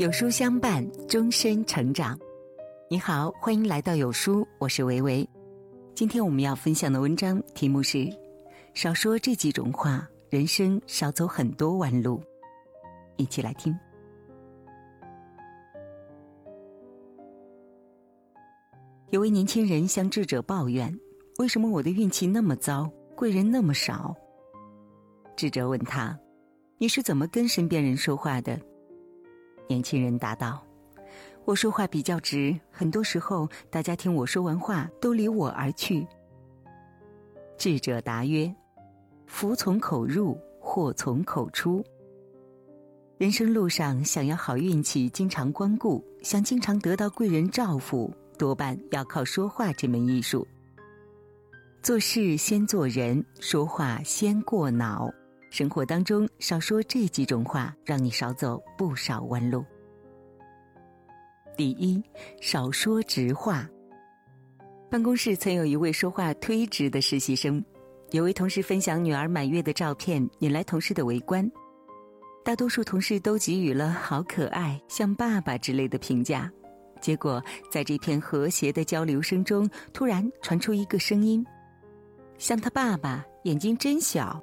有书相伴，终身成长。你好，欢迎来到有书，我是维维。今天我们要分享的文章题目是：少说这几种话，人生少走很多弯路。一起来听。有位年轻人向智者抱怨：“为什么我的运气那么糟，贵人那么少？”智者问他：“你是怎么跟身边人说话的？”年轻人答道：“我说话比较直，很多时候大家听我说完话都离我而去。”智者答曰：“福从口入，祸从口出。人生路上想要好运气经常光顾，想经常得到贵人照拂，多半要靠说话这门艺术。做事先做人，说话先过脑。”生活当中少说这几种话，让你少走不少弯路。第一，少说直话。办公室曾有一位说话推直的实习生，有位同事分享女儿满月的照片，引来同事的围观。大多数同事都给予了“好可爱”“像爸爸”之类的评价。结果，在这片和谐的交流声中，突然传出一个声音：“像他爸爸，眼睛真小。”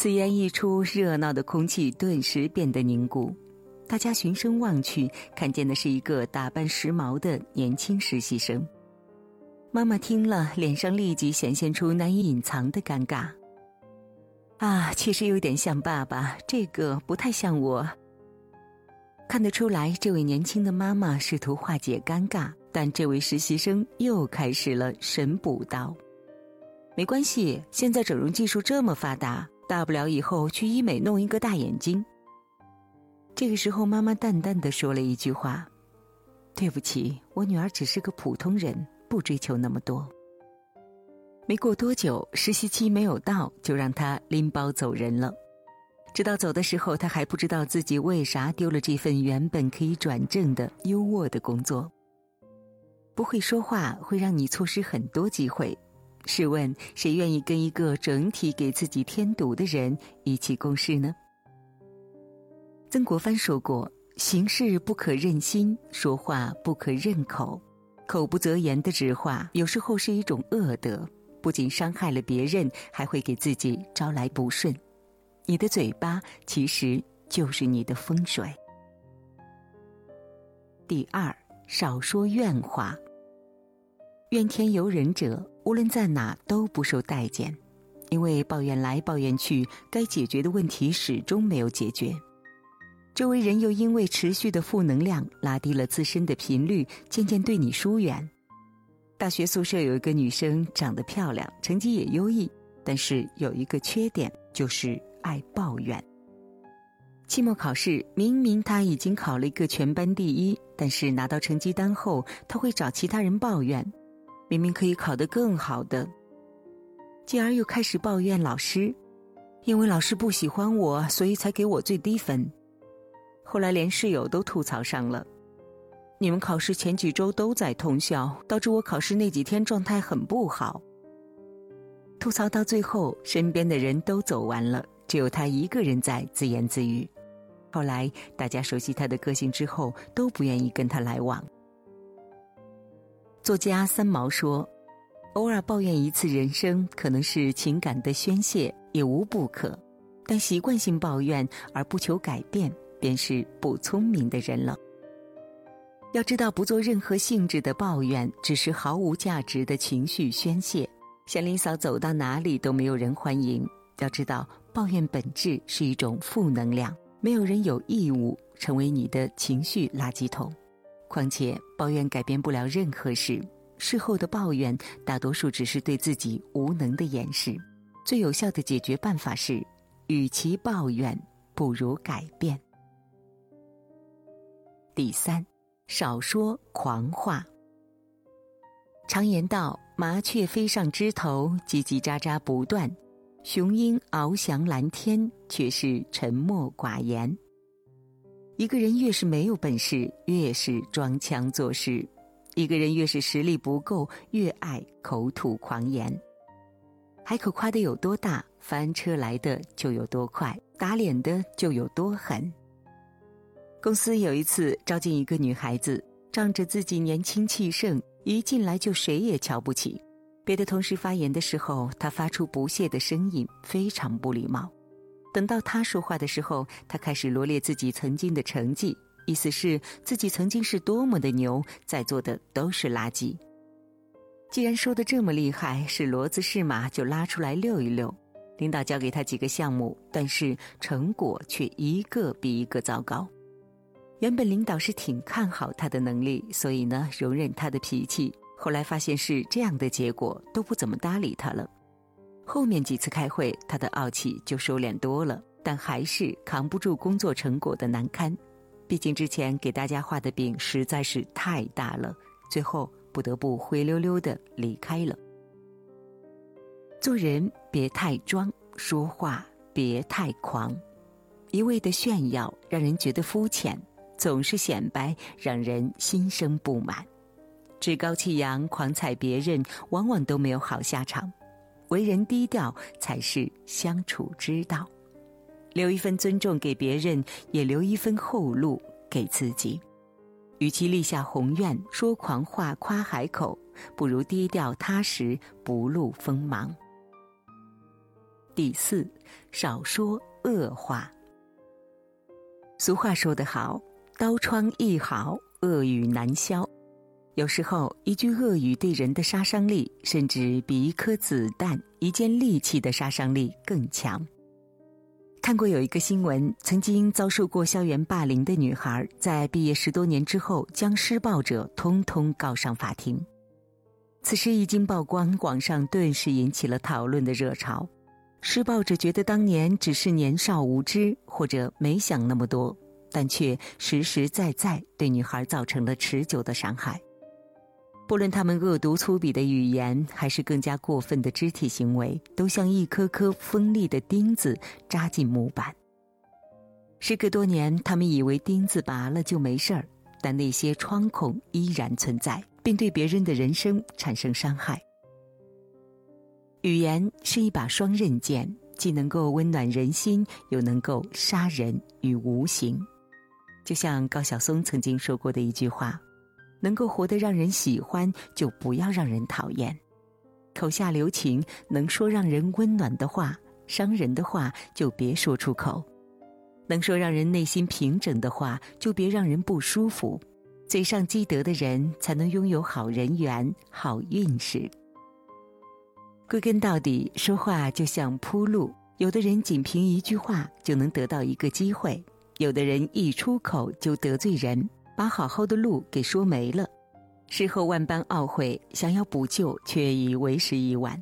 此言一出，热闹的空气顿时变得凝固。大家循声望去，看见的是一个打扮时髦的年轻实习生。妈妈听了，脸上立即显现出难以隐藏的尴尬。啊，确实有点像爸爸，这个不太像我。看得出来，这位年轻的妈妈试图化解尴尬，但这位实习生又开始了神补刀。没关系，现在整容技术这么发达。大不了以后去医美弄一个大眼睛。这个时候，妈妈淡淡的说了一句话：“对不起，我女儿只是个普通人，不追求那么多。”没过多久，实习期没有到，就让她拎包走人了。直到走的时候，她还不知道自己为啥丢了这份原本可以转正的优渥的工作。不会说话会让你错失很多机会。试问，谁愿意跟一个整体给自己添堵的人一起共事呢？曾国藩说过：“行事不可任心，说话不可任口。口不择言的直话，有时候是一种恶德，不仅伤害了别人，还会给自己招来不顺。你的嘴巴其实就是你的风水。”第二，少说怨话。怨天尤人者，无论在哪都不受待见，因为抱怨来抱怨去，该解决的问题始终没有解决。周围人又因为持续的负能量，拉低了自身的频率，渐渐对你疏远。大学宿舍有一个女生，长得漂亮，成绩也优异，但是有一个缺点，就是爱抱怨。期末考试，明明她已经考了一个全班第一，但是拿到成绩单后，她会找其他人抱怨。明明可以考得更好的，继而又开始抱怨老师，因为老师不喜欢我，所以才给我最低分。后来连室友都吐槽上了，你们考试前几周都在通宵，导致我考试那几天状态很不好。吐槽到最后，身边的人都走完了，只有他一个人在自言自语。后来大家熟悉他的个性之后，都不愿意跟他来往。作家三毛说：“偶尔抱怨一次人生，可能是情感的宣泄，也无不可；但习惯性抱怨而不求改变，便是不聪明的人了。要知道，不做任何性质的抱怨，只是毫无价值的情绪宣泄。祥林嫂走到哪里都没有人欢迎。要知道，抱怨本质是一种负能量，没有人有义务成为你的情绪垃圾桶。”况且，抱怨改变不了任何事。事后的抱怨，大多数只是对自己无能的掩饰。最有效的解决办法是，与其抱怨，不如改变。第三，少说狂话。常言道：“麻雀飞上枝头，叽叽喳喳不断；雄鹰翱翔蓝天，却是沉默寡言。”一个人越是没有本事，越是装腔作势；一个人越是实力不够，越爱口吐狂言。海口夸的有多大，翻车来的就有多快，打脸的就有多狠。公司有一次招进一个女孩子，仗着自己年轻气盛，一进来就谁也瞧不起。别的同事发言的时候，她发出不屑的声音，非常不礼貌。等到他说话的时候，他开始罗列自己曾经的成绩，意思是自己曾经是多么的牛，在座的都是垃圾。既然说的这么厉害，是骡子是马就拉出来溜一溜。领导交给他几个项目，但是成果却一个比一个糟糕。原本领导是挺看好他的能力，所以呢容忍他的脾气。后来发现是这样的结果，都不怎么搭理他了。后面几次开会，他的傲气就收敛多了，但还是扛不住工作成果的难堪。毕竟之前给大家画的饼实在是太大了，最后不得不灰溜溜的离开了。做人别太装，说话别太狂，一味的炫耀让人觉得肤浅，总是显摆让人心生不满。趾高气扬、狂踩别人，往往都没有好下场。为人低调才是相处之道，留一份尊重给别人，也留一份后路给自己。与其立下宏愿、说狂话、夸海口，不如低调踏实，不露锋芒。第四，少说恶话。俗话说得好，刀疮易好，恶语难消。有时候，一句恶语对人的杀伤力，甚至比一颗子弹、一件利器的杀伤力更强。看过有一个新闻，曾经遭受过校园霸凌的女孩，在毕业十多年之后，将施暴者通通告上法庭。此事一经曝光，网上顿时引起了讨论的热潮。施暴者觉得当年只是年少无知，或者没想那么多，但却实实在在对女孩造成了持久的伤害。不论他们恶毒粗鄙的语言，还是更加过分的肢体行为，都像一颗颗锋利的钉子扎进木板。时隔多年，他们以为钉子拔了就没事儿，但那些创孔依然存在，并对别人的人生产生伤害。语言是一把双刃剑，既能够温暖人心，又能够杀人于无形。就像高晓松曾经说过的一句话：“能够活得让人喜欢，就不要让人讨厌；口下留情，能说让人温暖的话，伤人的话就别说出口；能说让人内心平整的话，就别让人不舒服。嘴上积德的人，才能拥有好人缘、好运势。”归根到底，说话就像铺路。有的人仅凭一句话就能得到一个机会，有的人一出口就得罪人，把好好的路给说没了。事后万般懊悔，想要补救却已为时已晚。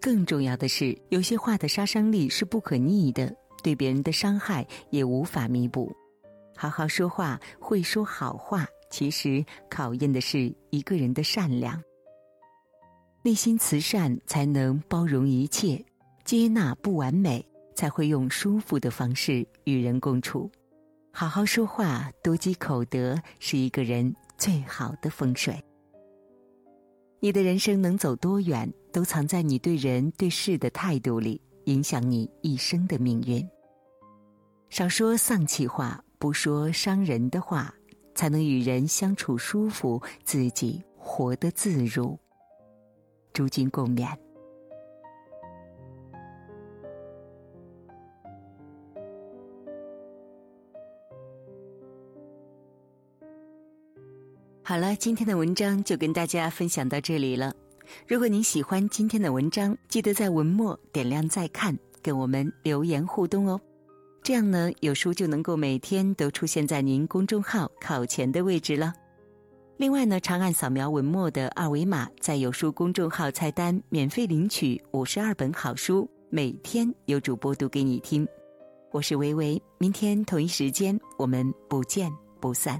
更重要的是，有些话的杀伤力是不可逆的，对别人的伤害也无法弥补。好好说话，会说好话，其实考验的是一个人的善良。内心慈善，才能包容一切，接纳不完美，才会用舒服的方式与人共处。好好说话，多积口德，是一个人最好的风水。你的人生能走多远，都藏在你对人对事的态度里，影响你一生的命运。少说丧气话，不说伤人的话，才能与人相处舒服，自己活得自如。诸君共勉。好了，今天的文章就跟大家分享到这里了。如果您喜欢今天的文章，记得在文末点亮再看，跟我们留言互动哦。这样呢，有书就能够每天都出现在您公众号靠前的位置了。另外呢，长按扫描文末的二维码，在有书公众号菜单免费领取五十二本好书，每天有主播读给你听。我是维维，明天同一时间我们不见不散。